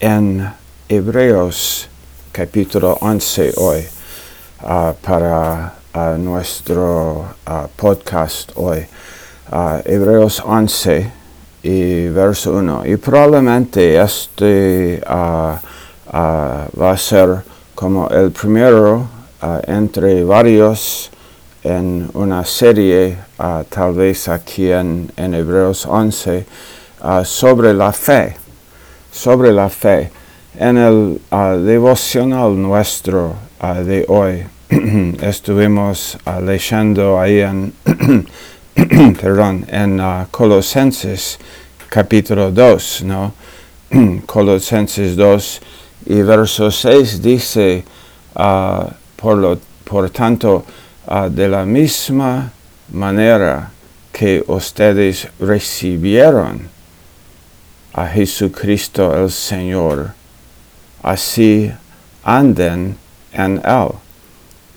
en Hebreos capítulo 11 hoy uh, para uh, nuestro uh, podcast hoy. Hebreos 11 y verso 1. Y probablemente este va a ser como el primero entre varios en una serie, tal vez aquí en, en Hebreos 11, sobre la fe sobre la fe. En el uh, devocional nuestro uh, de hoy estuvimos uh, leyendo ahí en, perdón, en Colosenses capítulo 2, ¿no? Colosenses 2 y verso 6 dice, por, lo, por tanto, de la misma manera que ustedes recibieron a Jesucristo el Señor, así anden en Él.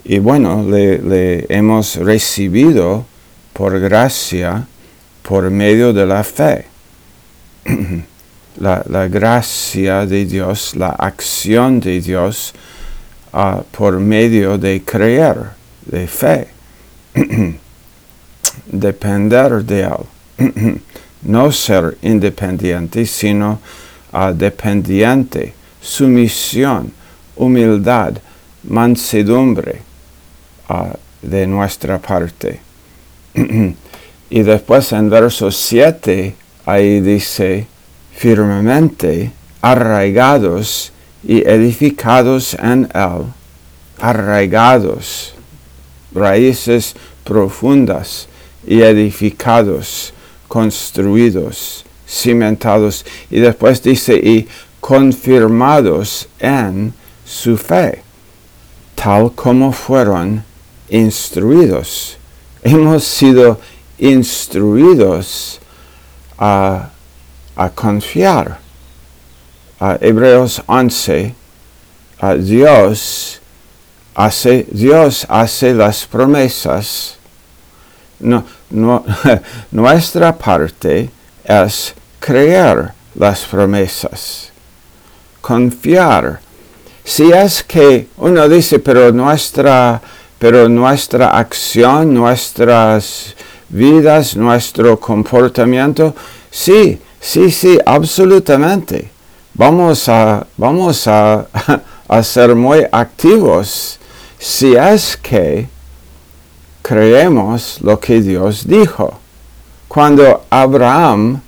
Y bueno, le, hemos recibido por gracia, por medio de la fe. la, gracia de Dios, la acción de Dios ah, por medio de creer, de fe, depender de Él. no ser independiente, sino dependiente, sumisión, humildad, mansedumbre uh, de nuestra parte. y después en verso 7, ahí dice, firmemente arraigados y edificados en él, arraigados, raíces profundas y edificados construidos, cimentados, y después dice, y confirmados en su fe, tal como fueron instruidos. Hemos sido instruidos a, confiar. A Hebreos 11, a Dios hace, Dios hace las promesas. No, nuestra parte es creer las promesas, confiar. Si es que uno dice, pero nuestra, pero nuestra acción, nuestras vidas, nuestro comportamiento, sí, sí, sí, absolutamente. Vamos a, vamos a, a ser muy activos si es que creemos lo que Dios dijo. Cuando Abraham,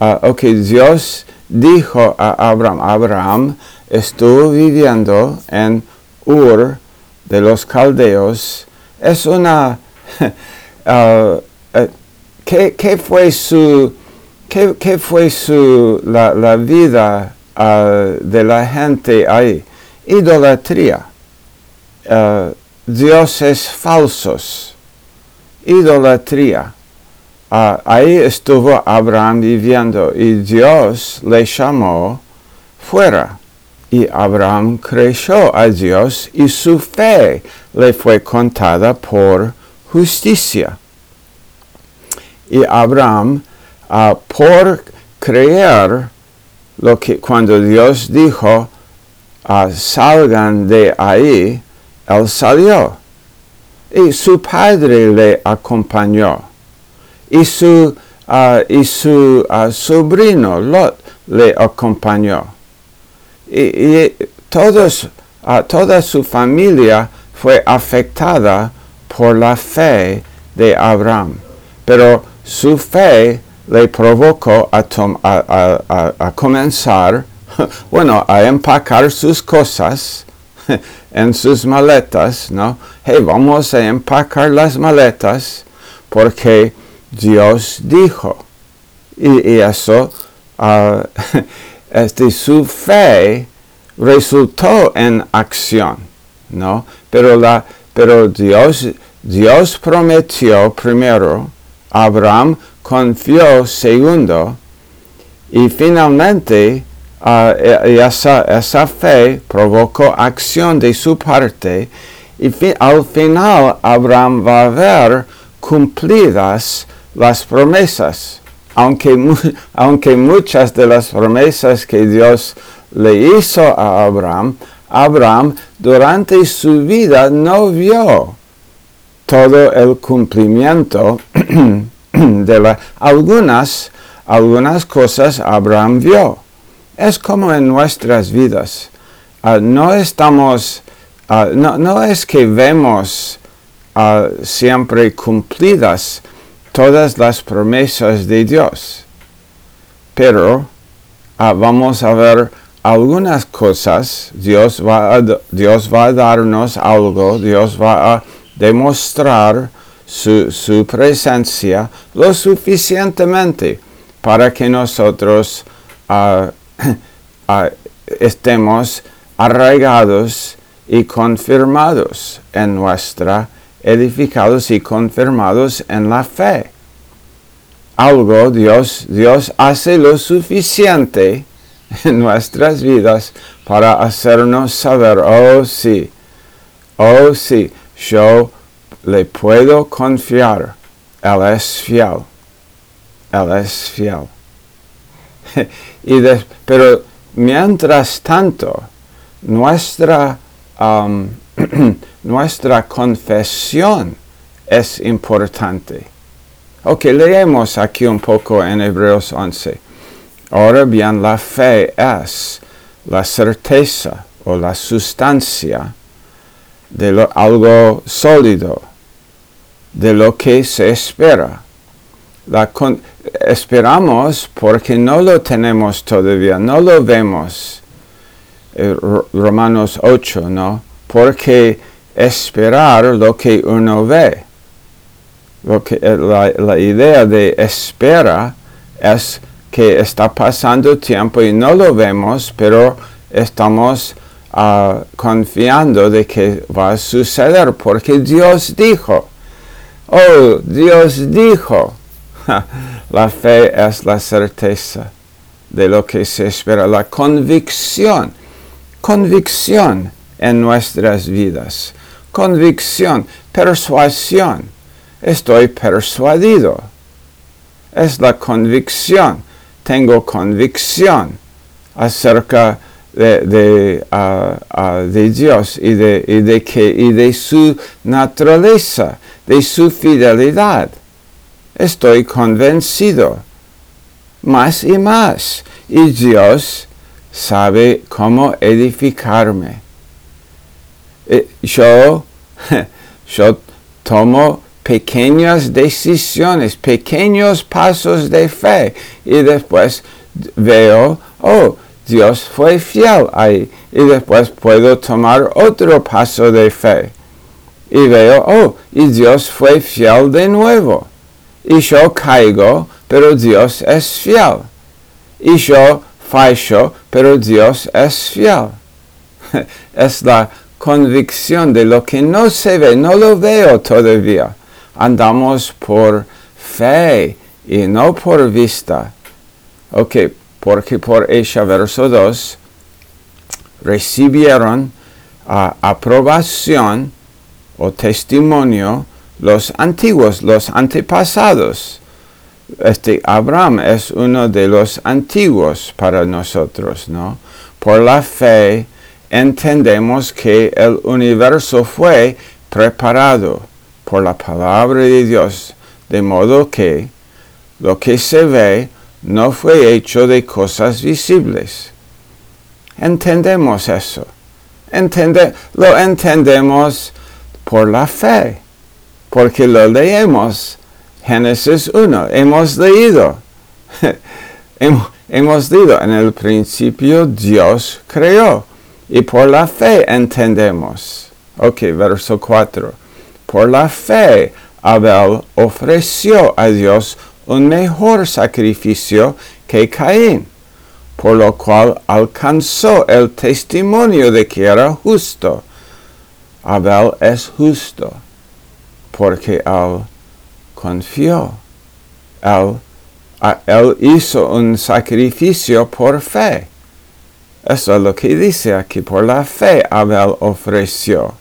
uh, ok, Dios dijo a Abraham, Abraham estuvo viviendo en Ur de los caldeos, es una, uh, uh, ¿qué, fue su, qué, fue su, la, la vida uh, de la gente ahí? Idolatría dioses falsos, idolatría. Ah, ahí estuvo Abraham viviendo y Dios le llamó fuera. Y Abraham creyó a Dios y su fe le fue contada por justicia. Y Abraham, ah, por creer lo que cuando Dios dijo, ah, salgan de ahí, él salió y su padre le acompañó y su, ah, y su ah, sobrino Lot le acompañó. Y, todos, ah, toda su familia fue afectada por la fe de Abraham. Pero su fe le provocó a, a comenzar, bueno, a empacar sus cosas en sus maletas, ¿no? Hey, vamos a empacar las maletas porque Dios dijo. Y, eso, uh, este, su fe resultó en acción, ¿no? Pero, la, pero Dios, Dios prometió primero, Abraham confió segundo, y finalmente Ah, y esa, fe provocó acción de su parte y al final Abraham va a ver cumplidas las promesas. aunque, aunque muchas de las promesas que Dios le hizo a Abraham, Abraham durante su vida no vio todo el cumplimiento de la, algunas, algunas cosas Abraham vio. Es como en nuestras vidas. Ah, no estamos, ah, no, es que vemos ah, siempre cumplidas todas las promesas de Dios, pero vamos a ver algunas cosas, Dios va, Dios va a darnos algo, Dios va a demostrar su, presencia lo suficientemente para que nosotros estemos arraigados y confirmados en nuestra, edificados y confirmados en la fe. Algo Dios, Dios hace lo suficiente en nuestras vidas para hacernos saber, oh sí, oh sí, yo le puedo confiar, Él es fiel, Él es fiel. y pero mientras tanto, nuestra, nuestra confesión es importante. Ok, leemos aquí un poco en Hebreos 11. Ahora bien, la fe es la certeza o la sustancia de algo sólido, de lo que se espera. Esperamos porque no lo tenemos todavía, no lo vemos. Eh, Romanos 8, ¿no? Porque esperar lo que uno ve. Lo que, eh, la, idea de espera es que está pasando tiempo y no lo vemos, pero estamos uh, confiando de que va a suceder porque Dios dijo. Oh, Dios dijo. la fe es la certeza de lo que se espera, la convicción, convicción en nuestras vidas, convicción, persuasión. Estoy persuadido. Es la convicción. Tengo convicción acerca de, Dios y de su naturaleza, de su fidelidad. Estoy convencido más y más. Y Dios sabe cómo edificarme. Eh, yo, yo tomo pequeñas decisiones, pequeños pasos de fe y después veo, oh, Dios fue fiel ahí. Y después puedo tomar otro paso de fe. Y veo, oh, y Dios fue fiel de nuevo. Y yo caigo, pero Dios es fiel. Y yo fallo, pero Dios es fiel. es la convicción de lo que no se ve, no lo veo todavía. Andamos por fe y no por vista. Ok, porque por ella, verso 2, recibieron aprobación o testimonio los antiguos, los antepasados. Este Abraham es uno de los antiguos para nosotros, ¿no? Por la fe entendemos que el universo fue preparado por la palabra de Dios, de modo que lo que se ve no fue hecho de cosas visibles. Entendemos eso. lo entendemos por la fe, porque lo leemos. Génesis 1, hemos leído. hemos leído, en el principio Dios creó. Y por la fe entendemos. Ok, verso 4. Por la fe Abel ofreció a Dios un mejor sacrificio que Caín, por lo cual alcanzó el testimonio de que era justo. Abel es justo, porque él confió. Él, él hizo un sacrificio por fe. Eso es lo que dice aquí, por la fe Abel ofreció.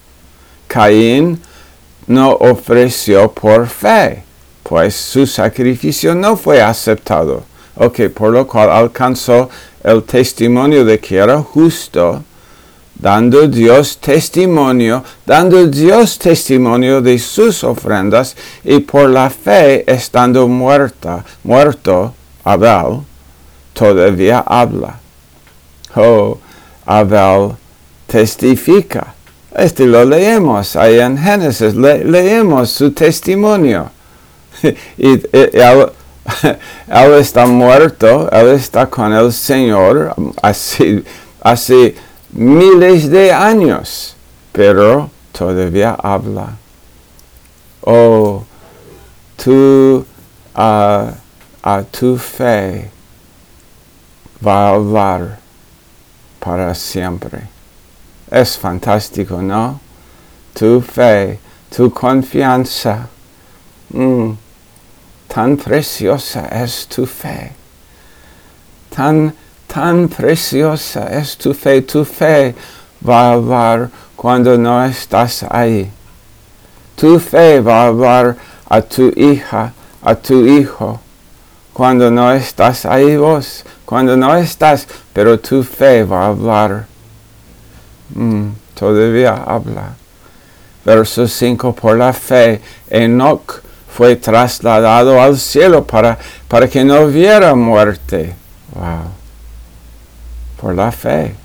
Caín no ofreció por fe pues su sacrificio no fue aceptado. Ok, por lo cual alcanzó el testimonio de que era justo, dando Dios testimonio, dando Dios testimonio de sus ofrendas, y por la fe estando muerta, muerto Abel, todavía habla. Oh, Abel testifica. Este lo leemos ahí en Génesis, leemos su testimonio. y, él, está muerto, él está con el Señor así, hace miles de años, pero todavía habla. Oh, tú, a tu fe va a hablar para siempre. Es fantástico, ¿no? Tu fe, tu confianza. Mm, tan preciosa es tu fe. Tan, tan preciosa es tu fe. Tu fe va a hablar cuando no estás ahí. Tu fe va a hablar a tu hija, a tu hijo, cuando no estás ahí vos, cuando no estás, pero tu fe va a hablar todavía habla. Verso 5, por la fe, Enoch fue trasladado al cielo para, para que no viera muerte. Wow. Por la fe.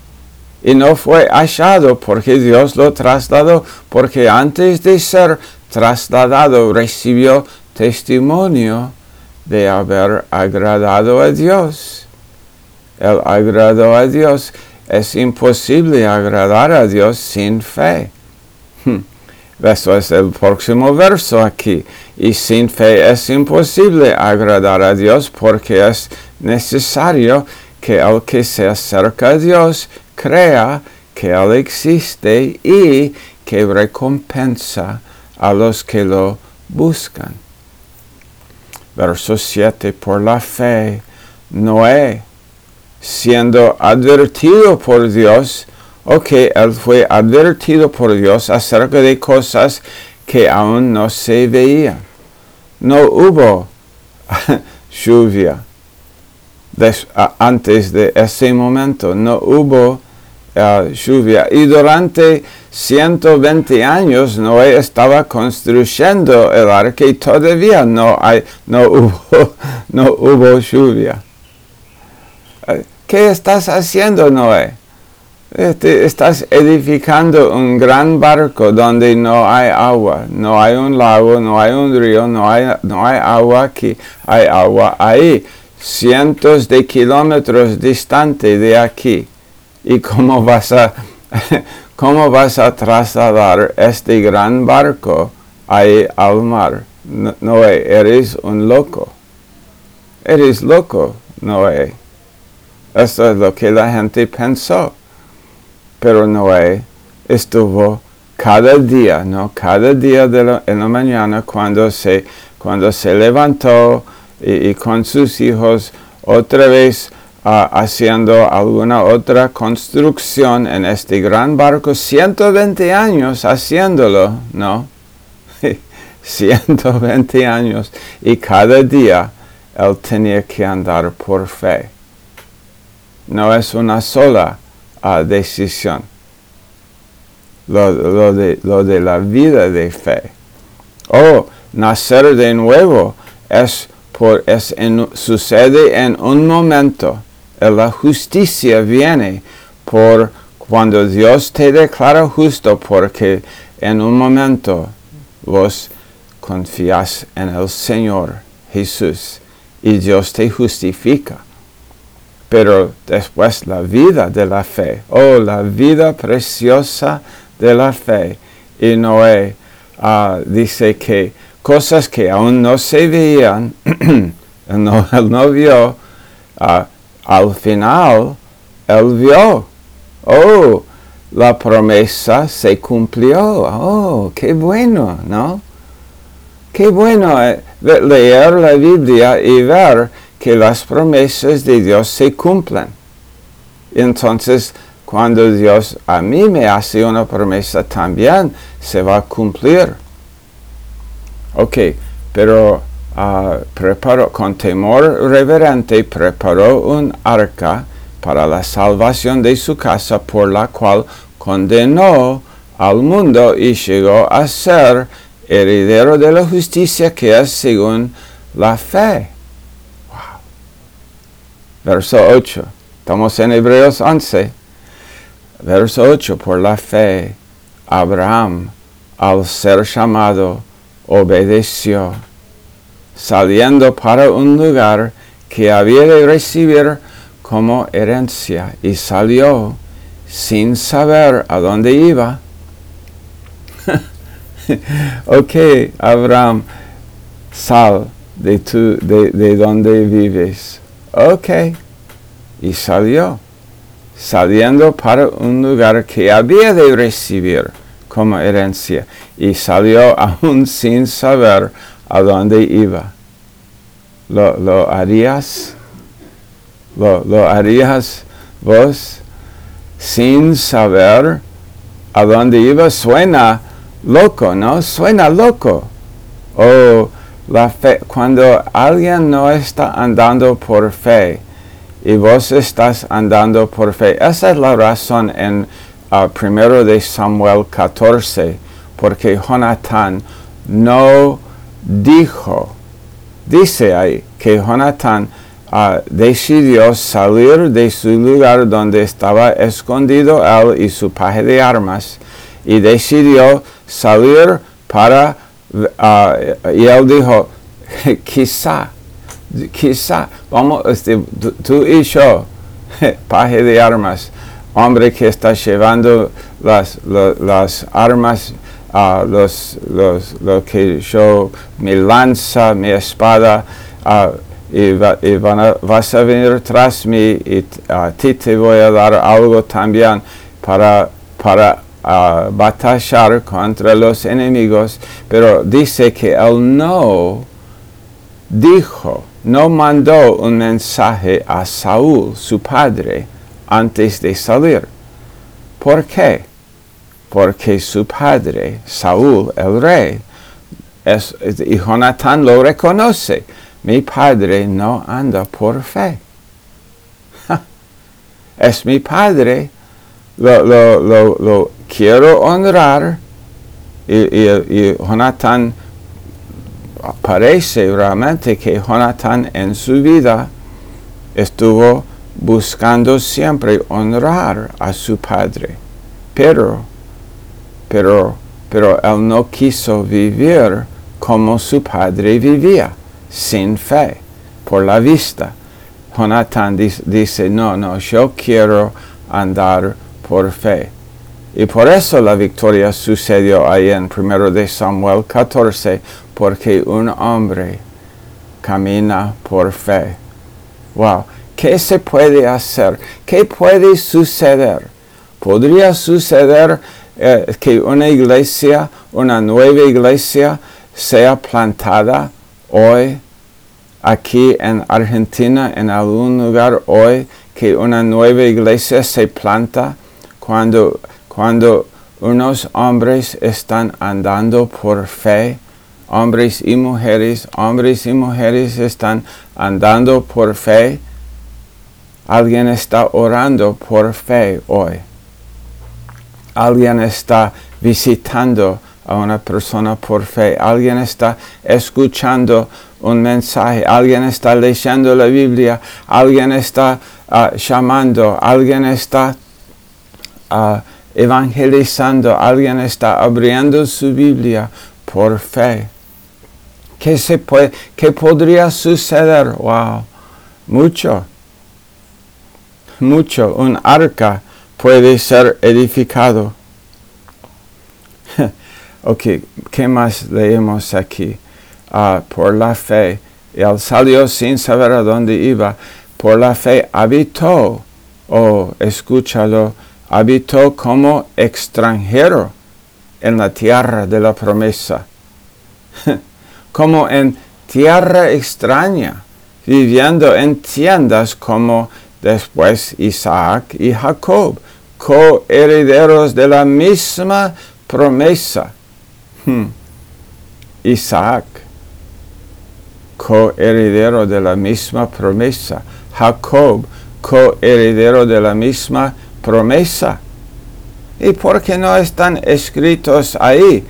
Y no fue hallado porque Dios lo trasladó, porque antes de ser trasladado recibió testimonio de haber agradado a Dios. Él agradó a Dios es imposible agradar a Dios sin fe. Hmm. Eso es el próximo verso aquí. Y sin fe es imposible agradar a Dios porque es necesario que el que se acerca a Dios crea que Él existe y que recompensa a los que lo buscan. Verso 7. Por la fe, Noé siendo advertido por Dios, ok, él fue advertido por Dios acerca de cosas que aún no se veían. No hubo lluvia antes de ese momento, no hubo uh, lluvia. Y durante 120 años Noé estaba construyendo el arca y todavía no, hay, no, hubo, no hubo lluvia. ¿Qué estás haciendo, Noé? Este, estás edificando un gran barco donde no hay agua, no hay un lago, no hay un río, no hay, no hay agua aquí, hay agua ahí, cientos de kilómetros distante de aquí. ¿Y cómo vas a, cómo vas a trasladar este gran barco ahí al mar? Noé, eres un loco. Eres loco, Noé. Eso es lo que la gente pensó. Pero Noé estuvo cada día, ¿no? Cada día de la, en la mañana cuando se, cuando se levantó y, con sus hijos otra vez ah, haciendo alguna otra construcción en este gran barco, 120 años haciéndolo, ¿no? 120 años y cada día él tenía que andar por fe no es una sola ah, decisión. Lo, de, lo, de, la vida de fe. O nacer de nuevo es por, es sucede en un momento. La justicia viene por cuando Dios te declara justo porque en un momento vos confías en el Señor Jesús y Dios te justifica pero después la vida de la fe, oh, la vida preciosa de la fe. Y Noé ah, dice que cosas que aún no se veían, él, no, vio, ah, al final él vio, oh, la promesa se cumplió, oh, qué bueno, ¿no? Qué bueno eh, leer la Biblia y ver que las promesas de Dios se cumplan. Entonces, cuando Dios a mí me hace una promesa, también se va a cumplir. Ok, pero ah, preparó, con temor reverente, preparó un arca para la salvación de su casa, por la cual condenó al mundo y llegó a ser heredero de la justicia que es según la fe. Wow. Verso 8. Estamos en Hebreos 11. Verso 8. Por la fe, Abraham, al ser llamado, obedeció, saliendo para un lugar que había de recibir como herencia, y salió sin saber a dónde iba. ok, Abraham, sal de, tu, de, de donde vives. Ok, y salió, saliendo para un lugar que había de recibir como herencia, y salió aún sin saber a dónde iba. ¿Lo, lo harías? ¿Lo, ¿Lo harías vos sin saber a dónde iba? Suena loco, ¿no? Suena loco. O la fe, cuando alguien no está andando por fe y vos estás andando por fe, esa es la razón en uh, primero de Samuel 14, porque Jonathan no dijo, dice ahí que Jonathan uh, decidió salir de su lugar donde estaba escondido él y su paje de armas y decidió salir para, uh, y él dijo, quizá, quizá, vamos, este, tú y yo, paje de armas, hombre que está llevando las, las armas, uh, los, los, lo que yo, mi lanza, mi espada, uh, y, va, y van a, vas a venir tras mí y a ti te voy a dar algo también para, para batallar contra los enemigos, pero dice que él no dijo, no mandó un mensaje a Saúl, su padre, antes de salir. ¿Por qué? Porque su padre, Saúl, el rey, es, y Jonathan lo reconoce. Mi padre no anda por fe. es mi padre, lo, lo, lo, lo quiero honrar y, y, Jonathan parece realmente que Jonathan en su vida estuvo buscando siempre honrar a su padre. Pero, pero, pero él no quiso vivir como su padre vivía, sin fe, por la vista. Jonathan dice, no, no, yo quiero andar por fe. Y por eso la victoria sucedió ahí en 1 de Samuel 14, porque un hombre camina por fe. Wow, ¿qué se puede hacer? ¿Qué puede suceder? Podría suceder eh, que una iglesia, una nueva iglesia, sea plantada hoy aquí en Argentina, en algún lugar hoy, que una nueva iglesia se planta cuando cuando unos hombres están andando por fe, hombres y mujeres, hombres y mujeres están andando por fe, alguien está orando por fe hoy. Alguien está visitando a una persona por fe. Alguien está escuchando un mensaje. Alguien está leyendo la Biblia. Alguien está uh, llamando. Alguien está uh, evangelizando, alguien está abriendo su Biblia por fe. ¿Qué, se puede, qué podría suceder? Wow, mucho, mucho. Un arca puede ser edificado. ok, ¿qué más leemos aquí? Uh, por la fe. Y él salió sin saber a dónde iba. Por la fe habitó. Oh, escúchalo habitó como extranjero en la tierra de la promesa, como en tierra extraña, viviendo en tiendas como después Isaac y Jacob, coherederos de la misma promesa. Hmm. Isaac. coheredero de la misma promesa. Jacob, coheredero de la misma promesa. ¿Y por qué no están escritos ahí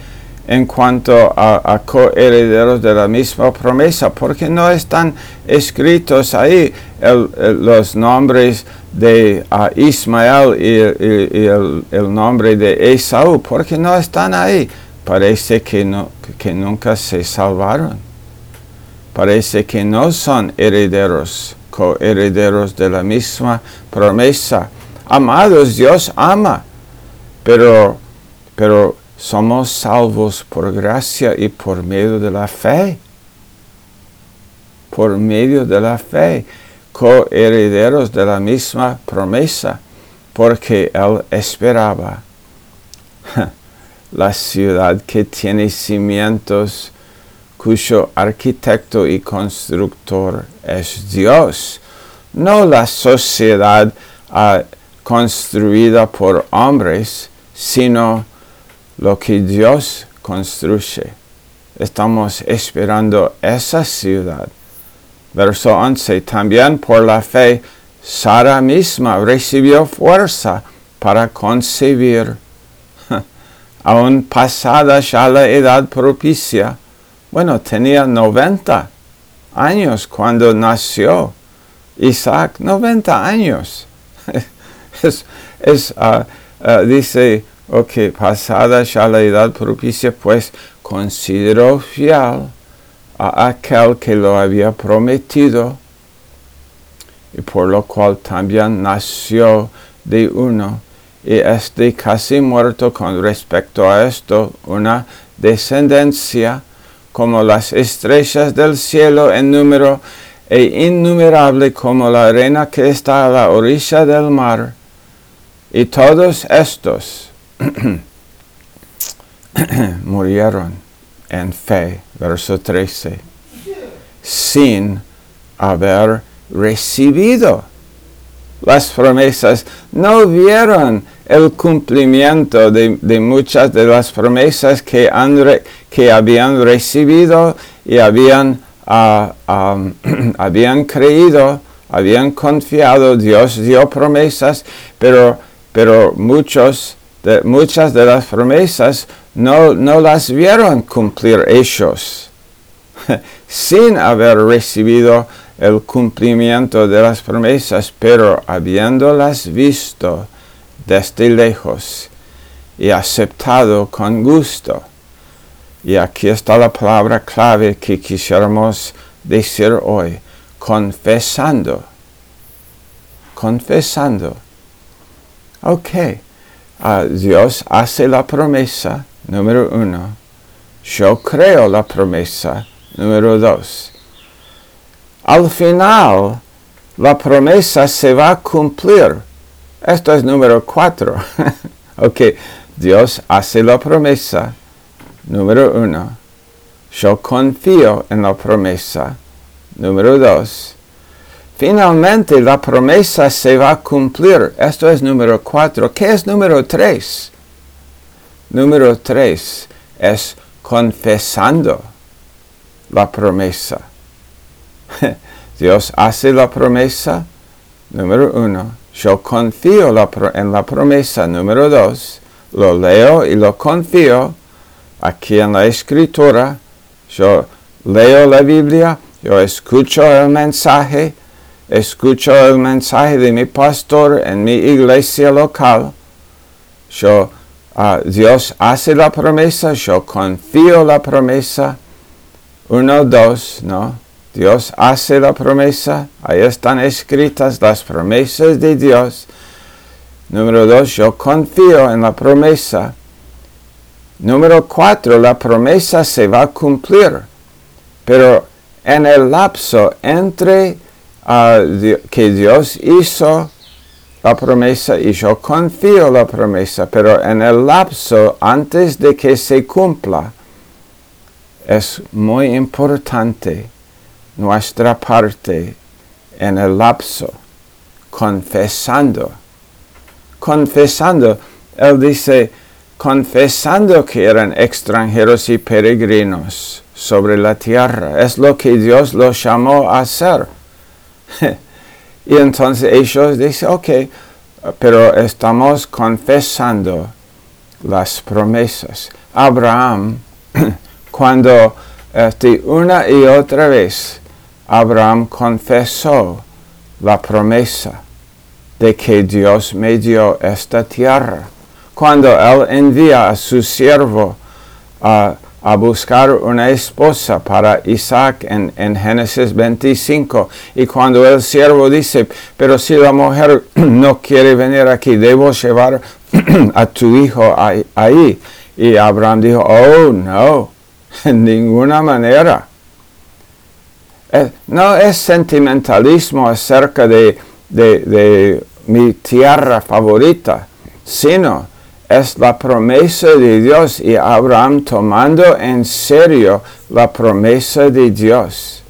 en cuanto a, coherederos de la misma promesa? ¿Por qué no están escritos ahí los nombres de Ismael y, el, nombre de Esaú? ¿Por qué no están ahí? Parece que, no, que nunca se salvaron. Parece que no son herederos, coherederos de la misma promesa. Amados, Dios ama pero, pero somos salvos por gracia y por medio de la fe. Por medio de la fe, coherederos de la misma promesa, porque Él esperaba la ciudad que tiene cimientos, cuyo arquitecto y constructor es Dios, no la sociedad ah, construida por hombres, sino lo que Dios construye. Estamos esperando esa ciudad. Verso 11. También por la fe, Sara misma recibió fuerza para concebir. Aún pasada ya la edad propicia, bueno, tenía 90 años cuando nació Isaac, 90 años. es, ah, Ah, dice, ok, pasada ya la edad propicia, pues consideró fiel a aquel que lo había prometido, y por lo cual también nació de uno, y este casi muerto con respecto a esto, una descendencia como las estrellas del cielo en número e innumerable como la arena que está a la orilla del mar. Y todos estos murieron en fe, verso 13, sin haber recibido las promesas. No vieron el cumplimiento de, muchas de las promesas que, habían recibido y habían, ah, habían creído, habían confiado. Dios dio promesas, pero pero muchos muchas de las promesas no, no las vieron cumplir ellos, sin haber recibido el cumplimiento de las promesas, pero habiéndolas visto desde lejos y aceptado con gusto. Y aquí está la palabra clave que quisiéramos decir hoy, confesando, confesando. Ok, Dios hace la promesa, número uno. Yo creo la promesa, número dos. Al final, la promesa se va a cumplir. Esto es número cuatro. ok, Dios hace la promesa, número uno. Yo confío en la promesa, número dos. Finalmente la promesa se va a cumplir. Esto es número cuatro. ¿Qué es número tres? Número tres es confesando la promesa. Dios hace la promesa, número uno. Yo confío en la promesa, número dos. Lo leo y lo confío aquí en la escritura. Yo leo la Biblia, yo escucho el mensaje, escucho el mensaje de mi pastor en mi iglesia local, yo, ah, Dios hace la promesa, yo confío la promesa. Uno, dos, ¿no? Dios hace la promesa, ahí están escritas las promesas de Dios. Número dos, yo confío en la promesa. Número cuatro, la promesa se va a cumplir, pero en el lapso entre que Dios hizo la promesa y yo confío la promesa, pero en el lapso antes de que se cumpla, es muy importante nuestra parte en el lapso, confesando. Confesando, él dice, confesando que eran extranjeros y peregrinos sobre la tierra. Es lo que Dios los llamó a hacer. y entonces ellos dicen, ok, pero estamos confesando las promesas. Abraham, cuando este, una y otra vez, Abraham confesó la promesa de que Dios me dio esta tierra. Cuando él envía a su siervo a, buscar una esposa para Isaac en, en, Génesis 25, y cuando el siervo dice, pero si la mujer no quiere venir aquí, debo llevar a tu hijo ahí. Y Abraham dijo, oh no, en ninguna manera. Eh, no es sentimentalismo acerca de, de mi tierra favorita, sino es la promesa de Dios y Abraham tomando en serio la promesa de Dios.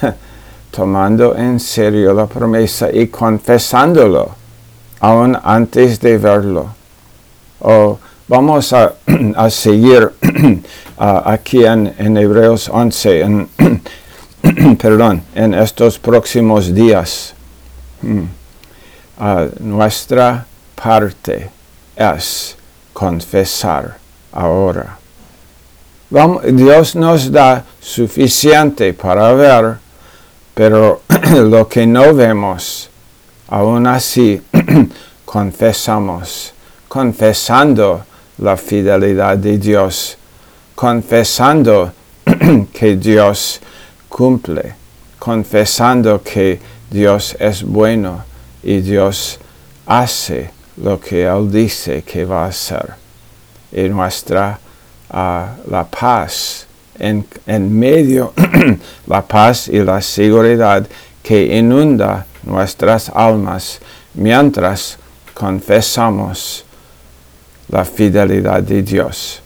tomando en serio la promesa y confesándolo aún antes de verlo. Oh, vamos a, seguir aquí en, Hebreos 11, en, perdón, en estos próximos días. Hmm nuestra parte es confesar ahora. Dios nos da suficiente para ver, pero lo que no vemos, aún así confesamos, confesando la fidelidad de Dios, confesando que Dios cumple, confesando que Dios es bueno y Dios hace lo que Él dice que va a hacer. Y nuestra ah, la paz, en, en medio la paz y la seguridad que inunda nuestras almas mientras confesamos la fidelidad de Dios.